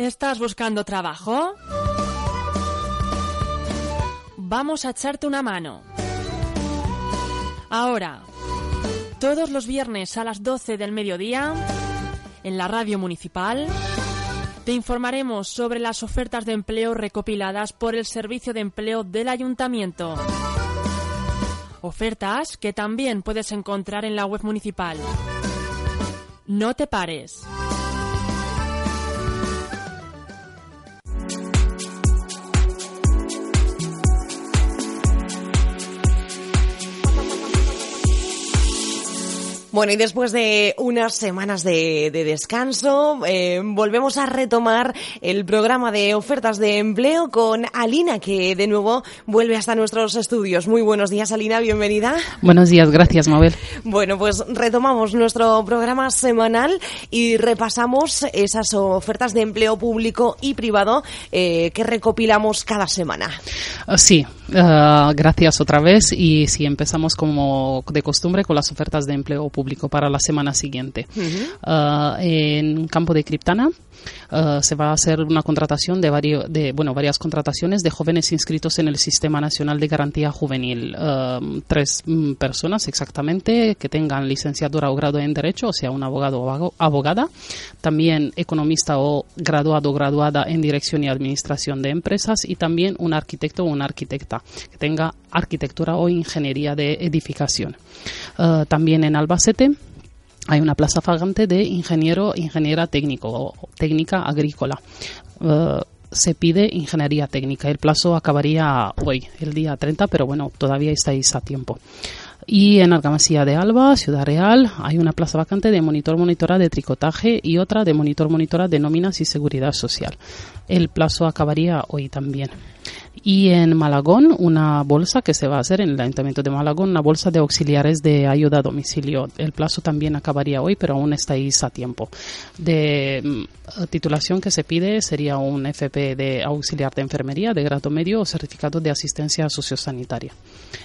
¿Estás buscando trabajo? Vamos a echarte una mano. Ahora, todos los viernes a las 12 del mediodía, en la radio municipal, te informaremos sobre las ofertas de empleo recopiladas por el Servicio de Empleo del Ayuntamiento. Ofertas que también puedes encontrar en la web municipal. No te pares. Bueno, y después de unas semanas de, de descanso, eh, volvemos a retomar el programa de ofertas de empleo con Alina, que de nuevo vuelve hasta nuestros estudios. Muy buenos días, Alina, bienvenida. Buenos días, gracias, Mabel. Bueno, pues retomamos nuestro programa semanal y repasamos esas ofertas de empleo público y privado eh, que recopilamos cada semana. Sí, uh, gracias otra vez. Y sí, empezamos como de costumbre con las ofertas de empleo público público para la semana siguiente. Uh, en campo de Criptana uh, se va a hacer una contratación de, varios, de bueno, varias contrataciones de jóvenes inscritos en el Sistema Nacional de Garantía Juvenil. Uh, tres mm, personas exactamente que tengan licenciatura o grado en Derecho, o sea, un abogado o abogada. También economista o graduado o graduada en Dirección y Administración de Empresas y también un arquitecto o una arquitecta que tenga arquitectura o ingeniería de edificación. también en Albacete hay una plaza vacante de ingeniero, ingeniera técnico o técnica agrícola. Uh, se pide ingeniería técnica. El plazo acabaría hoy, el día 30, pero bueno, todavía estáis a tiempo. Y en Argamasilla de Alba, Ciudad Real, hay una plaza vacante de monitor monitora de tricotaje y otra de monitor monitora de nóminas y seguridad social. El plazo acabaría hoy también. Y en Malagón, una bolsa que se va a hacer en el Ayuntamiento de Malagón, una bolsa de auxiliares de ayuda a domicilio. El plazo también acabaría hoy, pero aún estáis a tiempo. De mm, titulación que se pide sería un FP de auxiliar de enfermería de grado medio o certificado de asistencia sociosanitaria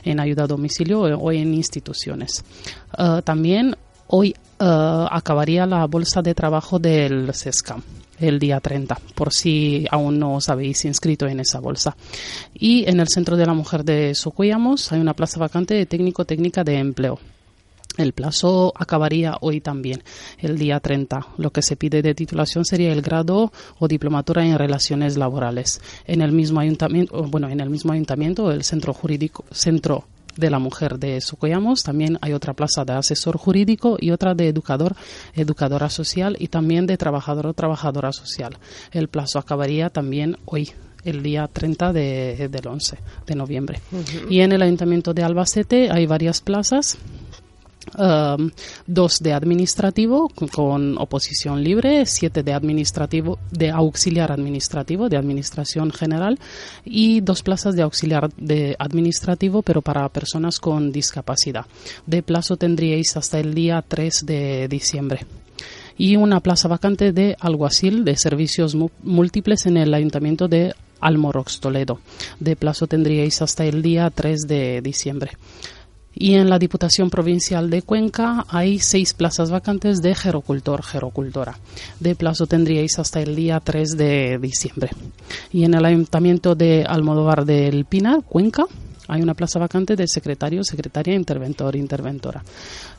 en ayuda a domicilio o en instituciones. Uh, también hoy uh, acabaría la bolsa de trabajo del SESCAM el día 30, por si aún no os habéis inscrito en esa bolsa. Y en el Centro de la Mujer de Socuellamos hay una plaza vacante de técnico-técnica de empleo. El plazo acabaría hoy también, el día 30. Lo que se pide de titulación sería el grado o diplomatura en relaciones laborales. En el mismo ayuntamiento, bueno, en el mismo ayuntamiento, el centro jurídico, centro de la mujer de Sucoyamos, también hay otra plaza de asesor jurídico y otra de educador, educadora social y también de trabajador o trabajadora social. El plazo acabaría también hoy, el día 30 de, del 11 de noviembre. Y en el Ayuntamiento de Albacete hay varias plazas Um, dos de administrativo con oposición libre, siete de administrativo, de auxiliar administrativo, de administración general y dos plazas de auxiliar de administrativo, pero para personas con discapacidad. De plazo tendríais hasta el día 3 de diciembre y una plaza vacante de alguacil de servicios múltiples en el ayuntamiento de Almorox, Toledo. De plazo tendríais hasta el día 3 de diciembre. Y en la Diputación Provincial de Cuenca hay seis plazas vacantes de gerocultor, gerocultora. De plazo tendríais hasta el día 3 de diciembre. Y en el Ayuntamiento de Almodóvar del Pinar, Cuenca, hay una plaza vacante de secretario, secretaria, interventor, interventora.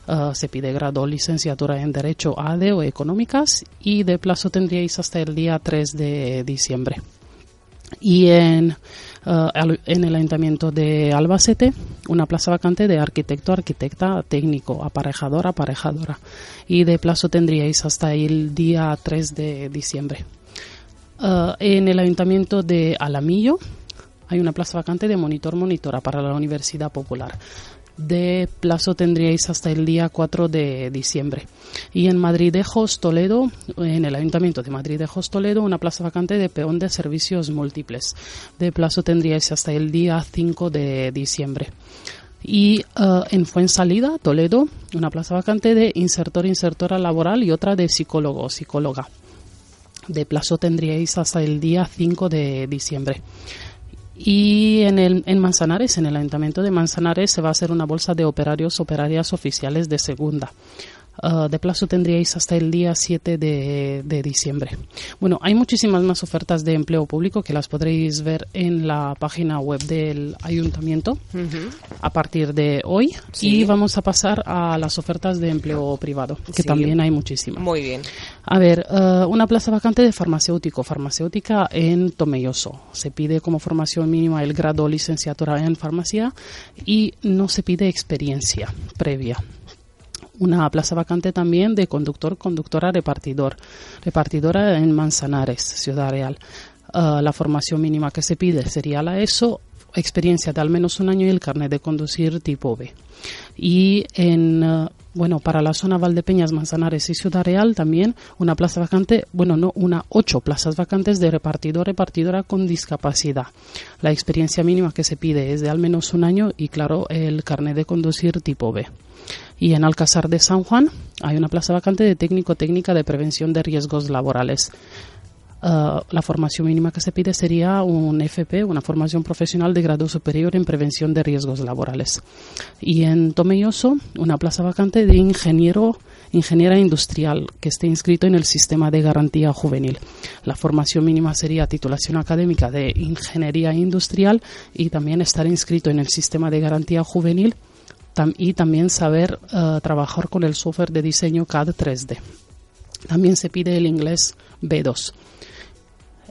Uh, se pide grado licenciatura en Derecho ADE o Económicas y de plazo tendríais hasta el día 3 de diciembre. Y en Uh, en el Ayuntamiento de Albacete una plaza vacante de arquitecto, arquitecta, técnico, aparejador, aparejadora. Y de plazo tendríais hasta el día 3 de diciembre. Uh, en el Ayuntamiento de Alamillo hay una plaza vacante de monitor, monitora para la Universidad Popular. De plazo tendríais hasta el día 4 de diciembre. Y en Madrid de Toledo, en el Ayuntamiento de Madrid de Toledo, una plaza vacante de peón de servicios múltiples. De plazo tendríais hasta el día 5 de diciembre. Y uh, en Fuensalida, Toledo, una plaza vacante de insertor, insertora laboral y otra de psicólogo o psicóloga. De plazo tendríais hasta el día 5 de diciembre. Y en, el, en Manzanares, en el Ayuntamiento de Manzanares, se va a hacer una bolsa de operarios, operarias oficiales de segunda. Uh, de plazo tendríais hasta el día 7 de, de, diciembre. Bueno, hay muchísimas más ofertas de empleo público que las podréis ver en la página web del ayuntamiento a partir de hoy. Y vamos a pasar a las ofertas de empleo privado, que también hay muchísimas. Muy bien. A ver, uh, una plaza vacante de farmacéutico, farmacéutica en Tomelloso. Se pide como formación mínima el grado licenciatura en farmacia y no se pide experiencia previa una plaza vacante también de conductor, conductora, repartidor, repartidora en Manzanares, Ciudad Real. Ah, la formación mínima que se pide sería la ESO, experiencia de al menos un año y el carnet de conducir tipo B. Y en, ah, bueno, para la zona Valdepeñas, Manzanares y Ciudad Real también una plaza vacante, bueno, no, una ocho plazas vacantes de repartidor, repartidora con discapacidad. La experiencia mínima que se pide es de al menos un año y, claro, el carnet de conducir tipo B. Y en Alcázar de San Juan hay una plaza vacante de técnico-técnica de prevención de riesgos laborales. Uh, la formación mínima que se pide sería un FP, una formación profesional de grado superior en prevención de riesgos laborales. Y en Tomelloso, una plaza vacante de ingeniero, ingeniera industrial que esté inscrito en el sistema de garantía juvenil. La formación mínima sería titulación académica de ingeniería industrial y también estar inscrito en el sistema de garantía juvenil y también saber uh, trabajar con el software de diseño CAD 3D. También se pide el inglés B2.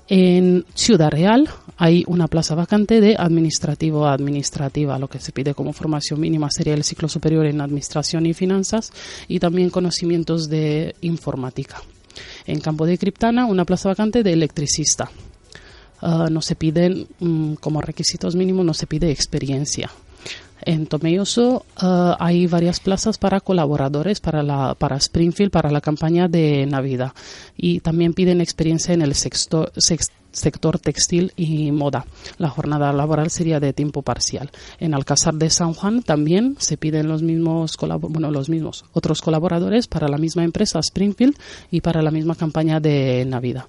En Ciudad Real hay una plaza vacante de administrativo a administrativa. Lo que se pide como formación mínima sería el ciclo superior en administración y finanzas y también conocimientos de informática. En Campo de Criptana, una plaza vacante de electricista. Uh, no se piden, um, como requisitos mínimos, no se pide experiencia. En Tomelloso uh, hay varias plazas para colaboradores para, la, para Springfield, para la campaña de Navidad. Y también piden experiencia en el sector, sector textil y moda. La jornada laboral sería de tiempo parcial. En Alcázar de San Juan también se piden los mismos, bueno, los mismos otros colaboradores para la misma empresa Springfield y para la misma campaña de Navidad.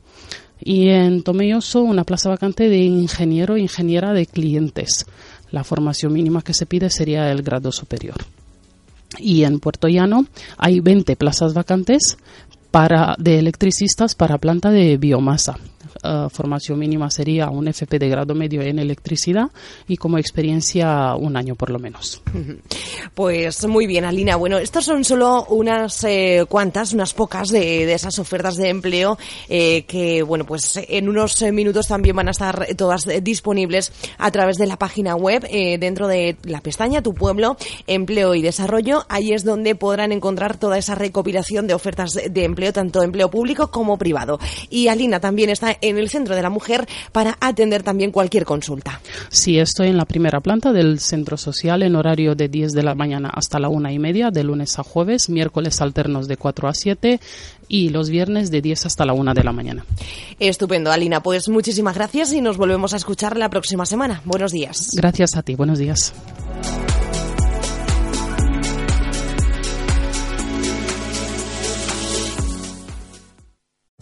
Y en Tomelloso una plaza vacante de ingeniero e ingeniera de clientes. La formación mínima que se pide sería el grado superior. Y en Puerto Llano hay 20 plazas vacantes para, de electricistas para planta de biomasa. Eh, formación mínima sería un FP de grado medio en electricidad y como experiencia un año por lo menos. Pues muy bien, Alina. Bueno, estas son solo unas eh, cuantas, unas pocas de, esas ofertas de empleo eh, que, bueno, pues en unos minutos también van a estar todas disponibles a través de la página web dentro de la pestaña Tu Pueblo, Empleo y Desarrollo. Ahí es donde podrán encontrar toda esa recopilación de ofertas de empleo, tanto empleo público como privado. Y Alina también está en el Centro de la Mujer para atender también cualquier consulta. Sí, estoy en la primera planta del Centro Social en horario de 10 de la mañana hasta la una y media, de lunes a jueves, miércoles alternos de 4 a 7 y los viernes de 10 hasta la una de la mañana. Estupendo, Alina. Pues muchísimas gracias y nos volvemos a escuchar la próxima semana. Buenos días. Gracias a ti. Buenos días.